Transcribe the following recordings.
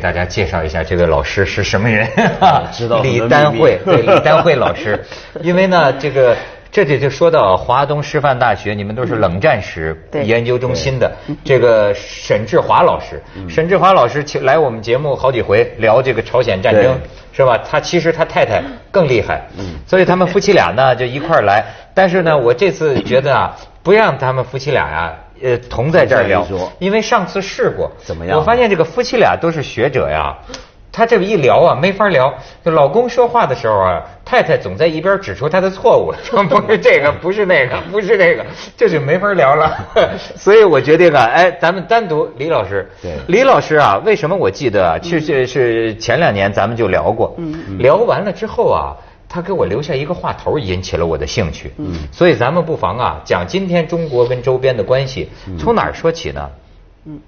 给大家介绍一下这位老师是什么人。知道李丹慧，对李丹慧 老师，因为呢，这个这里就说到华东师范大学，你们都是冷战史研究中心的这个沈志华老师。沈志华老师请来我们节目好几回聊这个朝鲜战争。是吧？他其实他太太更厉害，所以他们夫妻俩呢就一块儿来。但是呢，我这次觉得啊，不让他们夫妻俩呀、呃，同在这儿聊因为上次试过，怎么样我发现这个夫妻俩都是学者呀，他这么一聊啊，没法聊。就老公说话的时候啊，太太总在一边指出他的错误，说不是这个，不是那个，不是那个，这就没法聊了。所以我决定啊，哎，咱们单独李老师，对李老师啊，为什么我记得啊，是是是前两年咱们就聊过，聊完了之后啊。他给我留下一个话头，引起了我的兴趣。嗯，所以咱们不妨啊，讲今天中国跟周边的关系，从哪儿说起呢？嗯。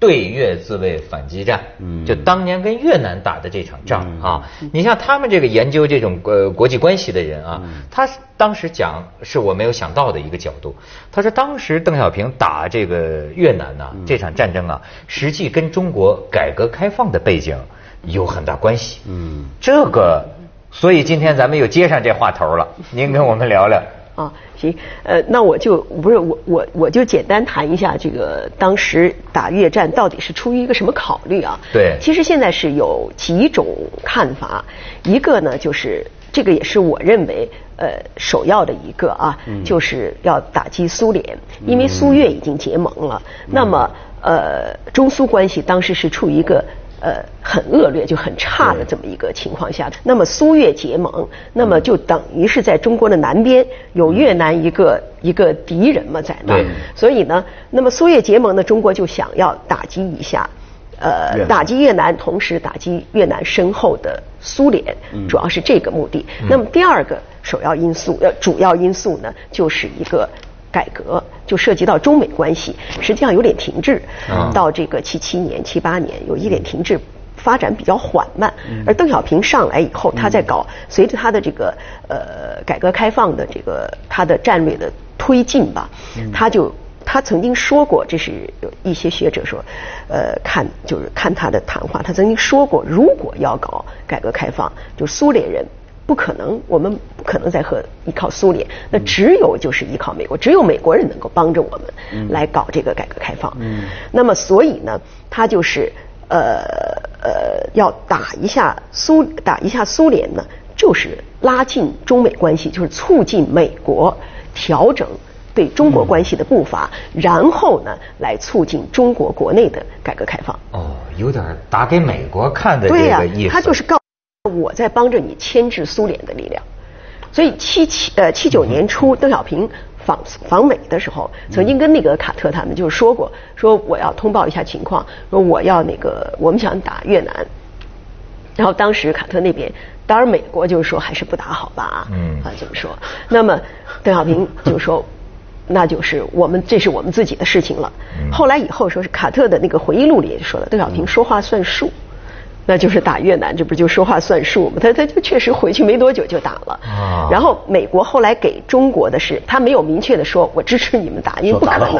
对越自卫反击战，嗯。就当年跟越南打的这场仗啊，你像他们这个研究这种呃国际关系的人啊，他当时讲是我没有想到的一个角度。他说当时邓小平打这个越南呐、这场战争啊，实际跟中国改革开放的背景有很大关系。嗯，这个，所以今天咱们又接上这话头了，您跟我们聊聊。啊，行，呃，那我就不是我我我就简单谈一下这个当时打越战到底是出于一个什么考虑啊？对其实现在是有几种看法，一个呢就是这个也是我认为呃首要的一个啊，就是要打击苏联，因为苏越已经结盟了，那么呃中苏关系当时是处于一个。呃，很恶劣，就很差的这么一个情况下，那么苏越结盟，那么就等于是在中国的南边有越南一个一个敌人嘛在那，所以呢，那么苏越结盟呢，中国就想要打击一下，呃打击越南，同时打击越南身后的苏联，主要是这个目的。那么第二个首要因素，呃，主要因素呢，就是一个。改革就涉及到中美关系，实际上有点停滞，啊到这个七七年、七八年有一点停滞，发展比较缓慢。而邓小平上来以后，他在搞，随着他的这个呃改革开放的这个他的战略的推进吧，他就他曾经说过，这是有一些学者说，呃，看就是看他的谈话，他曾经说过，如果要搞改革开放，就苏联人。不可能，我们不可能再和依靠苏联，那只有就是依靠美国，只有美国人能够帮着我们来搞这个改革开放。嗯那么所以呢，他就是呃呃要打一下苏打一下苏联呢，就是拉近中美关系，就是促进美国调整对中国关系的步伐，然后呢来促进中国国内的改革开放。哦，有点打给美国看的这个意思。他就是告我在帮着你牵制苏联的力量。所以七七呃七九年初，邓小平访访美的时候，曾经跟那个卡特他们就是说过，说我要通报一下情况，说我要那个我们想打越南，然后当时卡特那边，当然美国就是说还是不打好吧，嗯啊这么说。那么邓小平就说，那就是我们这是我们自己的事情了。后来以后说是卡特的那个回忆录里也说了，邓小平说话算数。那就是打越南，这不就说话算数吗？他他就确实回去没多久就打了。啊然后美国后来给中国的是，他没有明确的说我支持你们打，因为不可能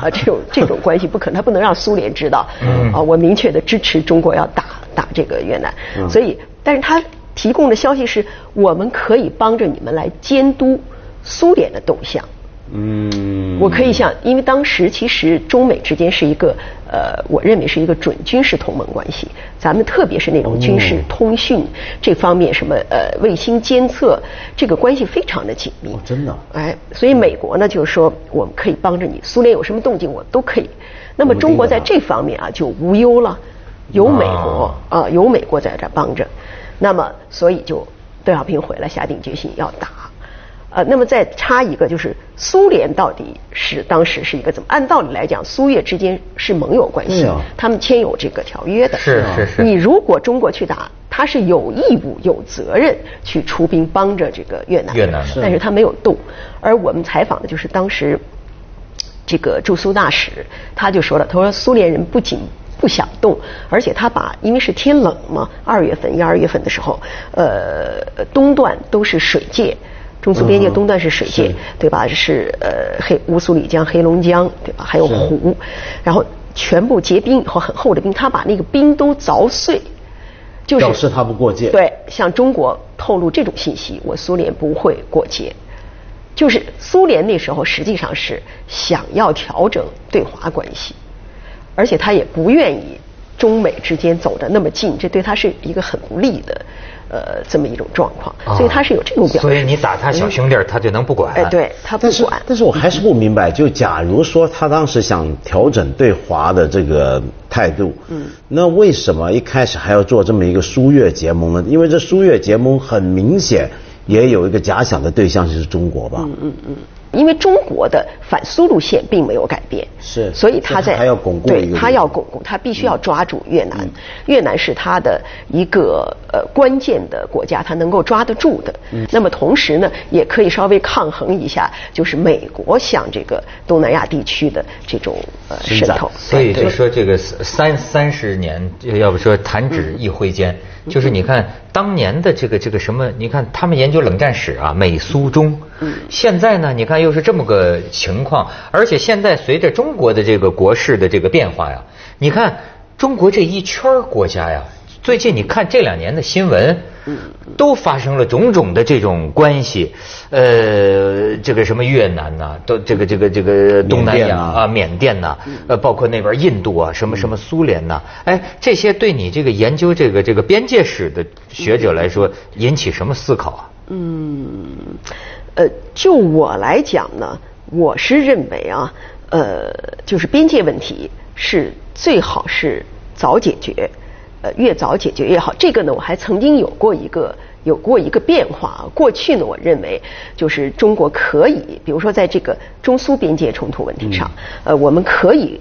啊，这种这种关系不可能，他不能让苏联知道。嗯啊，我明确的支持中国要打打这个越南。嗯所以，但是他提供的消息是我们可以帮着你们来监督苏联的动向。嗯，我可以想，因为当时其实中美之间是一个呃，我认为是一个准军事同盟关系。咱们特别是那种军事通讯这方面，什么呃卫星监测，这个关系非常的紧密。哦真的哎，所以美国呢就是说，我们可以帮着你，苏联有什么动静我都可以。那么中国在这方面啊就无忧了，有美国啊、有美国在这儿帮着，那么所以就邓小平回来下定决心要打。呃，那么再插一个，就是苏联到底是当时是一个怎么？按道理来讲，苏越之间是盟友关系，他们签有这个条约的。是是是你如果中国去打，他是有义务、有责任去出兵帮着这个越南的。越南但是他没有动。而我们采访的就是当时这个驻苏大使，他就说了，他说苏联人不仅不想动，而且他把因为是天冷嘛，二月份、一二月份的时候，呃，东段都是水界。中苏边界东段是水界，是对吧？是呃黑乌苏里江、黑龙江，对吧？还有湖，然后全部结冰以后很厚的冰，他把那个冰都凿碎，就是表示他不过界。对，向中国透露这种信息，我苏联不会过界。就是苏联那时候实际上是想要调整对华关系，而且他也不愿意中美之间走得那么近，这对他是一个很不利的。呃，这么一种状况，所以他是有这种表。所以你打他小兄弟，他就能不管？哎，对他不管。但是我还是不明白，就假如说他当时想调整对华的这个态度，嗯，那为什么一开始还要做这么一个苏越结盟呢？因为这苏越结盟很明显也有一个假想的对象就是中国吧？嗯嗯嗯。因为中国的反苏路线并没有改变，是，所以他在还要巩固对，他要巩固，他必须要抓住越南，越南是他的一个呃关键的国家，他能够抓得住的。那么同时呢，也可以稍微抗衡一下，就是美国向这个东南亚地区的这种呃渗透。所以就说这个三三十年，要不说弹指一挥间。就是你看当年的这个这个什么，你看他们研究冷战史啊，美苏中。嗯。现在呢，你看又是这么个情况，而且现在随着中国的这个国势的这个变化呀，你看中国这一圈国家呀。最近你看这两年的新闻，都发生了种种的这种关系，呃，这个什么越南呐，都这个这个这个东南亚啊，缅甸呐，呃，包括那边印度啊，什么什么苏联呐，哎，这些对你这个研究这个这个边界史的学者来说，引起什么思考啊？嗯，呃，就我来讲呢，我是认为啊，呃，就是边界问题是最好是早解决。呃，越早解决越好。这个呢，我还曾经有过一个有过一个变化。过去呢，我认为就是中国可以，比如说在这个中苏边界冲突问题上，呃，我们可以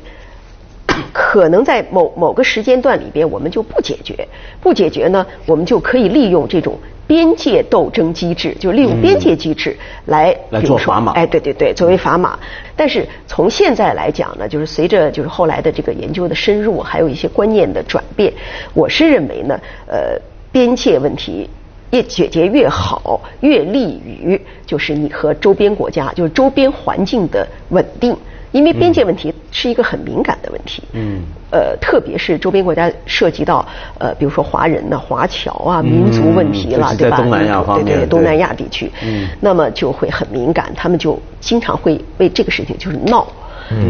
可能在某某个时间段里边，我们就不解决，不解决呢，我们就可以利用这种。边界斗争机制，就利用边界机制来来做砝码。哎，对对对，作为砝码。但是从现在来讲呢，就是随着就是后来的这个研究的深入，还有一些观念的转变，我是认为呢，呃，边界问题越解决越好，越利于就是你和周边国家，就是周边环境的稳定。因为边界问题是一个很敏感的问题，嗯，呃，特别是周边国家涉及到呃，比如说华人呐、华侨啊、民族问题了，对吧？东南亚方面，对对，东南亚地区，嗯，那么就会很敏感，他们就经常会为这个事情就是闹，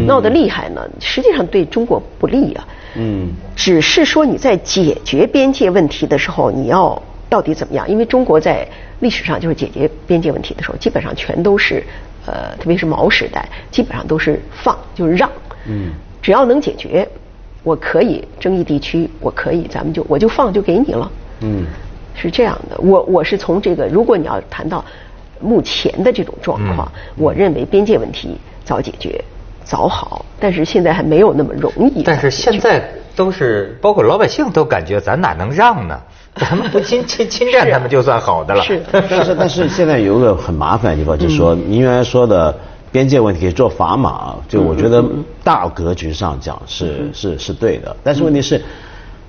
闹得厉害呢。实际上对中国不利啊，嗯，只是说你在解决边界问题的时候，你要到底怎么样？因为中国在历史上就是解决边界问题的时候，基本上全都是。呃，特别是毛时代，基本上都是放，就是让。嗯。只要能解决，我可以争议地区，我可以，咱们就我就放就给你了。嗯。是这样的，我我是从这个，如果你要谈到目前的这种状况，我认为边界问题早解决早好，但是现在还没有那么容易。但是现在都是包括老百姓都感觉咱哪能让呢？咱们不侵侵侵占他们就算好的了。是，但是但是现在有个很麻烦的地方，就是说您原来说的边界问题做砝码，就我觉得大格局上讲是是是对的。但是问题是，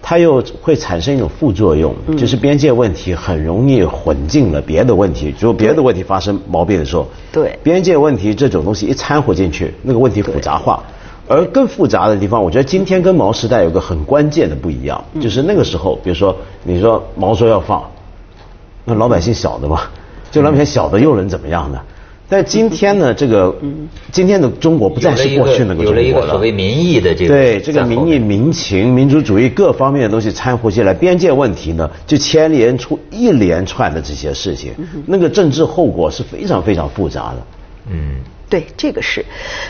它又会产生一种副作用，就是边界问题很容易混进了别的问题，就别的问题发生毛病的时候，对边界问题这种东西一掺和进去，那个问题复杂化。而更复杂的地方，我觉得今天跟毛时代有个很关键的不一样，就是那个时候，比如说你说毛说要放，那老百姓晓得吗？就老百姓晓得又能怎么样呢？但今天呢，这个今天的中国不再是过去那个中国了。有了一个所谓民意的这个对这个民意、民情、民族主义各方面的东西掺和进来，边界问题呢就牵连出一连串的这些事情，那个政治后果是非常非常复杂的。嗯。对，这个是，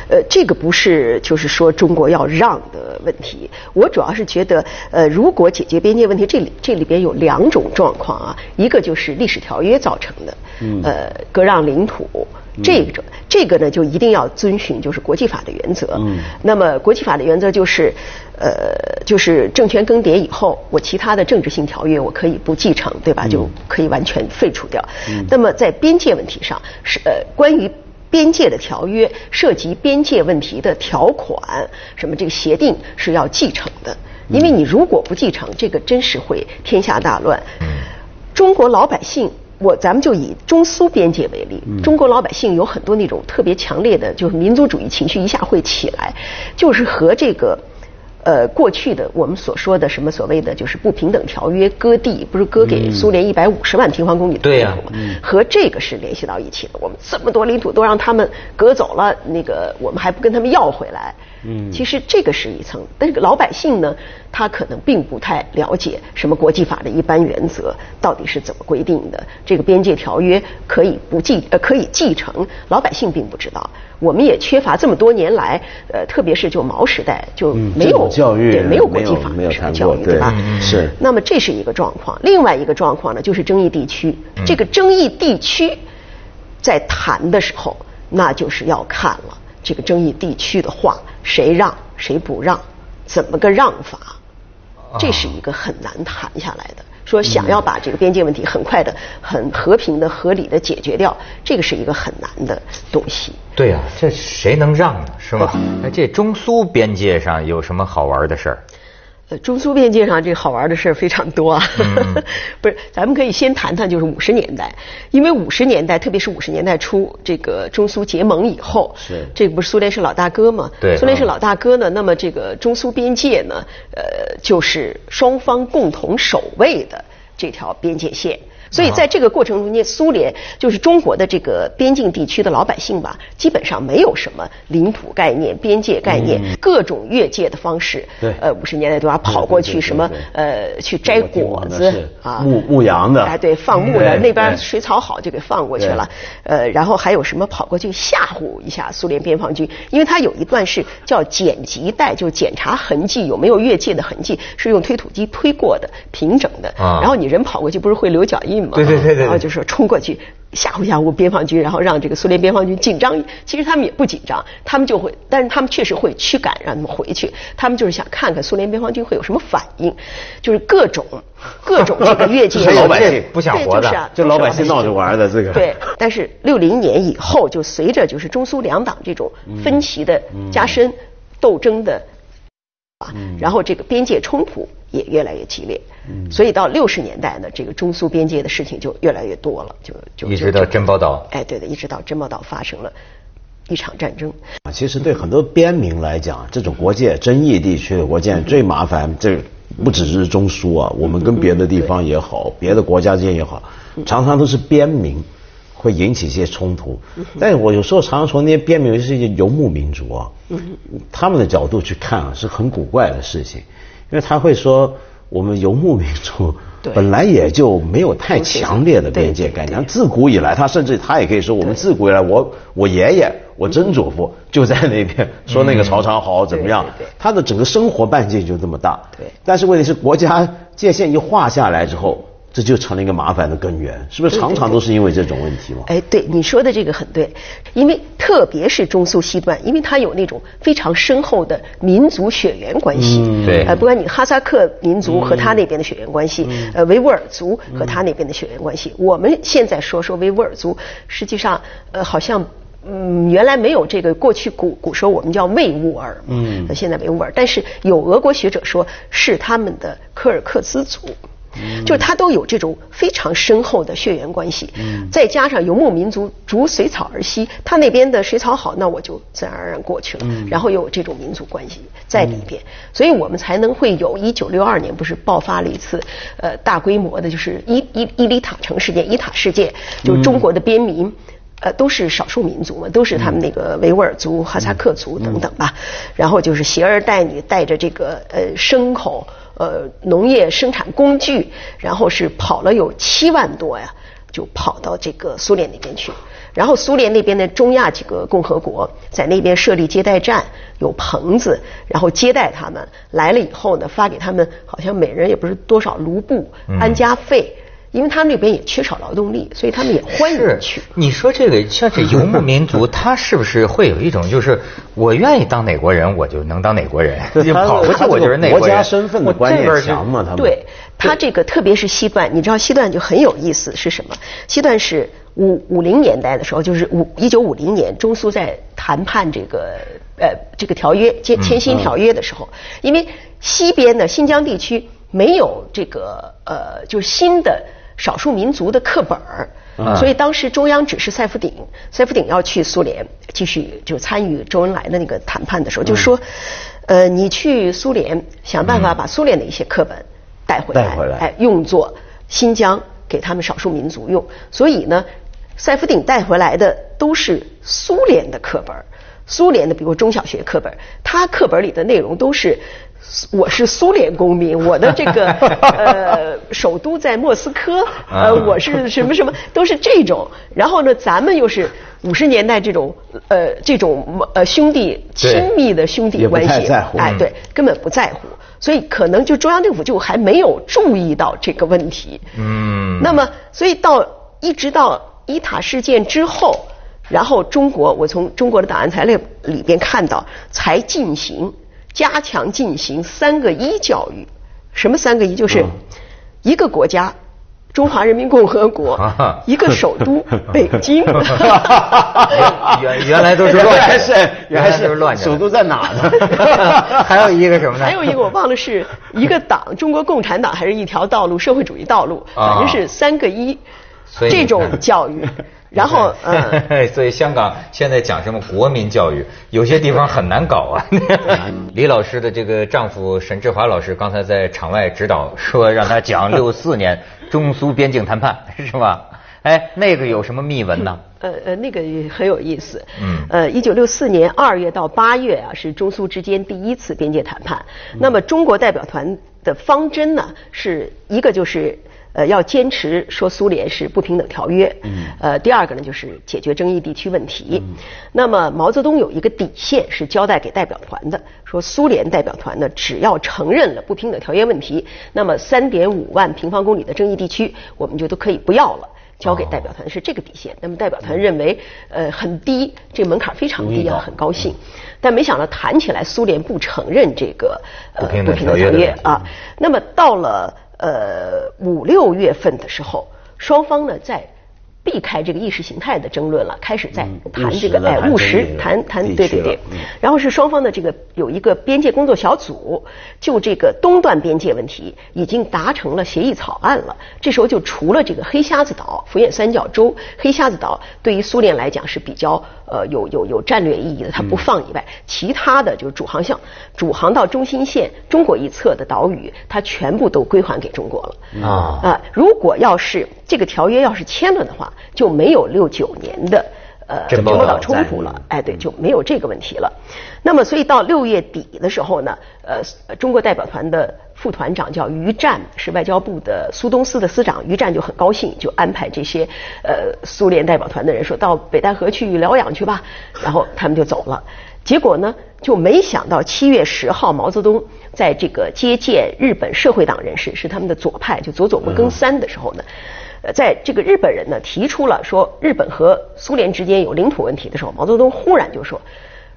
呃，这个不是就是说中国要让的问题。我主要是觉得，呃，如果解决边界问题，这里这里边有两种状况啊，一个就是历史条约造成的，呃，割让领土，这个这个呢就一定要遵循就是国际法的原则。那么国际法的原则就是，呃，就是政权更迭以后，我其他的政治性条约我可以不继承，对吧？就可以完全废除掉。那么在边界问题上，是呃关于。边界的条约涉及边界问题的条款，什么这个协定是要继承的，因为你如果不继承，这个真是会天下大乱。中国老百姓，我咱们就以中苏边界为例，中国老百姓有很多那种特别强烈的，就是民族主义情绪一下会起来，就是和这个呃，过去的我们所说的什么所谓的就是不平等条约割地，不是割给苏联一百五十万平方公里的领土吗？和这个是联系到一起的。我们这么多领土都让他们割走了，那个我们还不跟他们要回来。嗯，其实这个是一层，但是老百姓呢，他可能并不太了解什么国际法的一般原则到底是怎么规定的。这个边界条约可以不继呃可以继承，老百姓并不知道。我们也缺乏这么多年来，呃，特别是就毛时代就没有、嗯教育对没有国际没有没有法的什么教育，对吧？是那么这是一个状况，另外一个状况呢，就是争议地区。这个争议地区在谈的时候，那就是要看了这个争议地区的话，谁让谁不让，怎么个让法，这是一个很难谈下来的。说想要把这个边界问题很快的、很和平的、合理的解决掉，这个是一个很难的东西。对呀、这谁能让呢？是吧？那，这中苏边界上有什么好玩的事儿？呃，中苏边界上这个好玩的事儿非常多啊，不是，咱们可以先谈谈就是五十年代，因为五十年代，特别是五十年代初，这个中苏结盟以后，是这个不是苏联是老大哥嘛？对苏联是老大哥呢，那么这个中苏边界呢，呃，就是双方共同守卫的这条边界线。所以在这个过程中间，苏联就是中国的这个边境地区的老百姓吧，基本上没有什么领土概念、边界概念，各种越界的方式。对呃，五十年代对吧？跑过去什么呃，去摘果子是啊，牧牧羊的哎，对，放牧的那边水草好就给放过去了。呃，然后还有什么跑过去吓唬一下苏联边防军，因为他有一段是叫检级带，就检查痕迹有没有越界的痕迹，是用推土机推过的，平整的。啊然后你人跑过去不是会留脚印吗？对对对对对然后就说冲过去吓唬吓唬边防军，然后让这个苏联边防军紧张。其实他们也不紧张，他们就会，但是他们确实会驱赶让他们回去。他们就是想看看苏联边防军会有什么反应，就是各种各种这个越界 老百姓对不想活的就是啊就老百姓闹着玩的这个对，但是六零年以后，就随着就是中苏两党这种分歧的加深、斗争的啊，然后这个边界冲突也越来越激烈，所以到六十年代呢，这个中苏边界的事情就越来越多了，就就一直到珍宝岛。哎，对的，一直到珍宝岛发生了一场战争。啊，其实对很多边民来讲，这种国界争议地区的国界最麻烦，这不只是中苏啊，我们跟别的地方也好，别的国家之间也好，常常都是边民会引起一些冲突。但是我有时候常常从那些边民，尤其是一些游牧民族啊，他们的角度去看啊，是很古怪的事情，因为他会说我们游牧民族。本来也就没有太强烈的边界概念，自古以来，他甚至他也可以说，我们自古以来，我我爷爷、我曾祖父就在那边说那个曹操好怎么样他的整个生活半径就这么大。对但是问题是，国家界限一划下来之后，这就成了一个麻烦的根源，是不是？常常都是因为这种问题吗？哎，对你说的这个很对，因为特别是中苏西段，因为它有那种非常深厚的民族血缘关系。嗯对呃，不管你哈萨克民族和他那边的血缘关系，呃，维吾尔族和他那边的血缘关系，我们现在说说维吾尔族，实际上呃好像。嗯，原来没有这个，过去古古时候我们叫维吾尔，嗯呃现在维吾尔，但是有俄国学者说是他们的柯尔克孜族。就是他都有这种非常深厚的血缘关系，再加上游牧民族逐水草而息，他那边的水草好，那我就自然而然过去了，然后又有这种民族关系在里边，所以我们才能会有一九六二年不是爆发了一次呃大规模的，就是伊伊伊犁塔城事件、伊塔事件，就是中国的边民。呃，都是少数民族嘛，都是他们那个维吾尔族、哈萨克族等等吧。然后就是携儿带女，带着这个呃牲口、呃农业生产工具，然后是跑了有七万多呀，就跑到这个苏联那边去。然后苏联那边的中亚几个共和国在那边设立接待站，有棚子，然后接待他们来了以后呢，发给他们好像每人也不是多少卢布安家费。因为他们那边也缺少劳动力，所以他们也欢迎是去。你说这个 像这游牧民族，他是不是会有一种就是我愿意当哪国人，我就能当哪国人，他跑过去我他这个就是那国人。国家身份的我观念强嘛他们对他这个，特别是西段，你知道西段就很有意思是什么？西段是五五零年代的时候，就是五一九五零年，中苏在谈判这个呃这个条约签签新条约的时候，因为西边的新疆地区没有这个呃就是新的少数民族的课本儿。嗯所以当时中央指示塞夫鼎，塞夫鼎要去苏联继续就参与周恩来的那个谈判的时候，就说，呃，你去苏联想办法把苏联的一些课本带回来，带回来。哎，用作新疆给他们少数民族用。所以呢，塞夫鼎带回来的都是苏联的课本儿，苏联的，比如中小学课本儿，它课本里的内容都是。我是苏联公民，我的这个 呃首都在莫斯科，呃我是什么什么，都是这种。然后呢，咱们又是五十年代这种呃这种呃兄弟亲密的兄弟关系，太在乎哎对，根本不在乎。所以可能就中央政府就还没有注意到这个问题。嗯那么，所以到一直到伊塔事件之后，然后中国，我从中国的档案材料里边看到，才进行加强进行三个一教育。什么三个一？就是嗯一个国家。中华人民共和国啊，一个首都 北京，原原来都是乱着原来是原来都是乱的首都在哪呢？还有一个什么呢？还有一个我忘了是一个党，中国共产党还是一条道路，社会主义道路，啊反正是三个一这种教育。然后，嗯，所以香港现在讲什么国民教育，有些地方很难搞啊。李老师的这个丈夫沈志华老师刚才在场外指导说，让他讲 六四年中苏边境谈判，是吧？哎，那个有什么秘闻呢？呃呃，那个也很有意思。嗯呃，一九六四年二月到八月啊，是中苏之间第一次边界谈判。那么中国代表团的方针呢，是一个就是。呃，要坚持说苏联是不平等条约。嗯。呃，第二个呢，就是解决争议地区问题。嗯。那么毛泽东有一个底线是交代给代表团的，说苏联代表团呢，只要承认了不平等条约问题，那么三点五万平方公里的争议地区，我们就都可以不要了。交给代表团是这个底线，那么代表团认为，呃，很低，这门槛非常低啊，很高兴。但没想到谈起来，苏联不承认这个呃不平等条约啊。那么到了呃五六月份的时候，双方呢在避开这个意识形态的争论了，开始在嗯谈这个哎务实谈谈对对对嗯。然后是双方的这个有一个边界工作小组，就这个东段边界问题已经达成了协议草案了。这时候就除了这个黑瞎子岛、福建三角洲、黑瞎子岛对于苏联来讲是比较呃有有有战略意义的，它不放以外，其他的就是主航向、主航到中心线中国一侧的岛屿，它全部都归还给中国了。啊啊，如果要是这个条约要是签了的话，就没有六九年的呃珍宝岛岛冲突了，哎，对，就没有这个问题了。那么，所以到六月底的时候呢，呃，中国代表团的副团长叫于战，是外交部的苏东司的司长，于战就很高兴，就安排这些呃苏联代表团的人说到北戴河去疗养去吧，然后他们就走了。结果呢，就没想到七月十号，毛泽东在这个接见日本社会党人士，是他们的左派，就佐佐木耕三的时候呢，呃，在这个日本人呢提出了说日本和苏联之间有领土问题的时候，毛泽东忽然就说，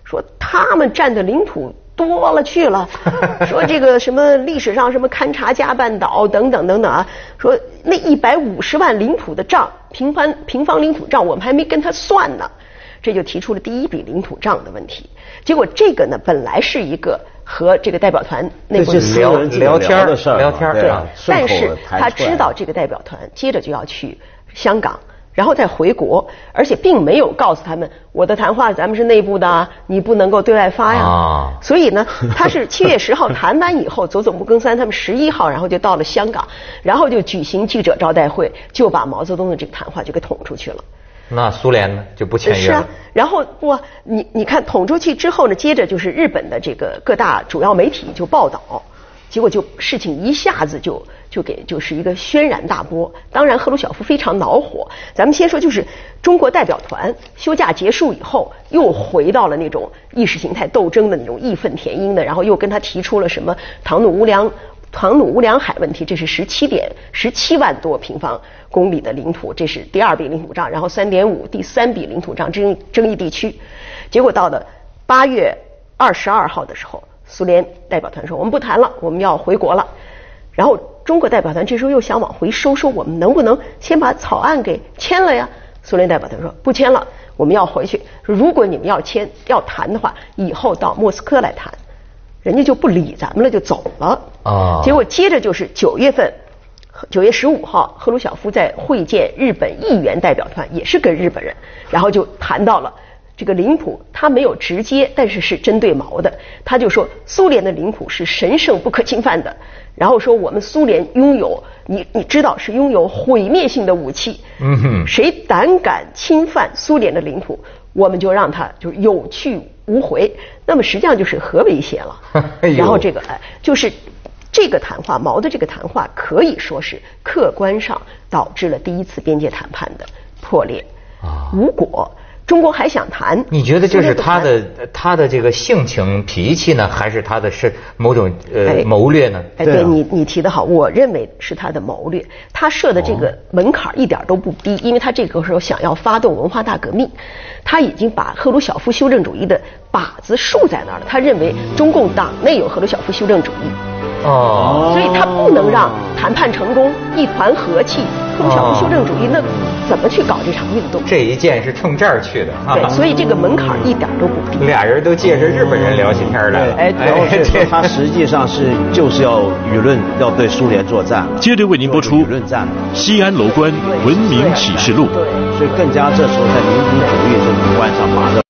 说他们占的领土多了去了，说这个什么历史上什么勘察加半岛等等等等啊，说那一百五十万领土的账，平方平方领土账，我们还没跟他算呢。这就提出了第一笔领土账的问题。结果这个呢，本来是一个和这个代表团内部聊人聊天的事儿聊天对啊啊，顺口但是他知道这个代表团接着就要去香港，然后再回国，而且并没有告诉他们我的谈话咱们是内部的啊，你不能够对外发呀。啊所以呢，他是七月十号 谈完以后，佐佐木耕三他们十一号，然后就到了香港，然后就举行记者招待会，就把毛泽东的这个谈话就给捅出去了。那苏联呢就不签约了是啊。，然后不，你你看捅出去之后呢，接着就是日本的这个各大主要媒体就报道，结果就事情一下子就就给就是一个轩然大波。当然，赫鲁晓夫非常恼火。咱们先说，就是中国代表团休假结束以后，又回到了那种意识形态斗争的那种义愤填膺的，然后又跟他提出了什么唐努乌梁。唐努乌梁海问题，这是十七点十七万多平方公里的领土，这是第二笔领土账，然后三点五第三笔领土账争争议地区，结果到了八月二十二号的时候，苏联代表团说我们不谈了，我们要回国了。然后中国代表团这时候又想往回收，说我们能不能先把草案给签了呀？苏联代表团说不签了，我们要回去。如果你们要签要谈的话，以后到莫斯科来谈。人家就不理咱们了，就走了。啊结果接着就是九月份，九月十五号，赫鲁晓夫在会见日本议员代表团，也是跟日本人，然后就谈到了这个领土他没有直接，但是是针对毛的。他就说苏联的领土是神圣不可侵犯的，然后说我们苏联拥有你你知道是拥有毁灭性的武器。嗯哼，谁胆敢侵犯苏联的领土，我们就让他就是有去无回。那么实际上就是核威胁了。然后这个哎，就是这个谈话，毛的这个谈话可以说是客观上导致了第一次边界谈判的破裂。啊，无果。中国还想谈？你觉得这是他的他的这个性情脾气呢，还是他的是某种呃谋略呢？哎，对你你提的好，我认为是他的谋略。他设的这个门槛一点都不低，因为他这个时候想要发动文化大革命，他已经把赫鲁晓夫修正主义的靶子竖在那儿了。他认为中共党内有赫鲁晓夫修正主义，哦，所以他不能让谈判成功一团和气。赫鲁晓夫修正主义那。怎么去搞这场运动？这一箭是冲这儿去的，对，所以这个门槛一点都不低。俩人都借着日本人聊起天来了，哎，对，他实际上是就是要舆论要对苏联作战。接着为您播出舆论战，西安楼观文明启示录。对，所以更加这时候在民族主义这个观上发生。